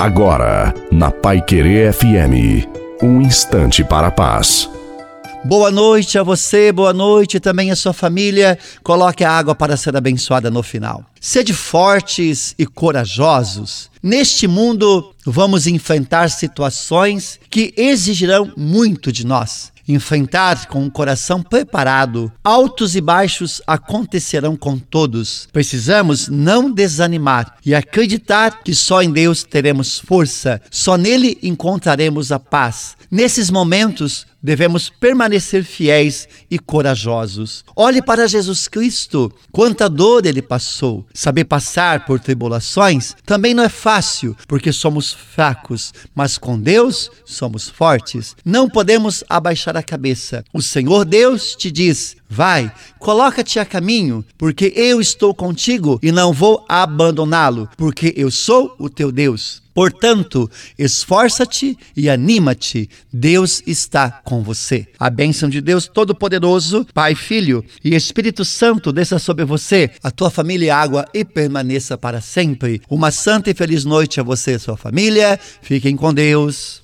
Agora, na Pai Querer FM, um instante para a paz. Boa noite a você, boa noite também a sua família. Coloque a água para ser abençoada no final. Sede fortes e corajosos. Neste mundo, vamos enfrentar situações que exigirão muito de nós enfrentar com o coração preparado. Altos e baixos acontecerão com todos. Precisamos não desanimar e acreditar que só em Deus teremos força, só nele encontraremos a paz. Nesses momentos, devemos permanecer fiéis e corajosos. Olhe para Jesus Cristo, quanta dor ele passou. Saber passar por tribulações também não é fácil, porque somos fracos, mas com Deus somos fortes. Não podemos abaixar a cabeça. O Senhor Deus te diz: Vai, coloca-te a caminho, porque eu estou contigo e não vou abandoná-lo, porque eu sou o teu Deus. Portanto, esforça-te e anima-te. Deus está com você. A bênção de Deus Todo-Poderoso, Pai, Filho e Espírito Santo desça sobre você, a tua família e água e permaneça para sempre. Uma santa e feliz noite a você e a sua família. Fiquem com Deus.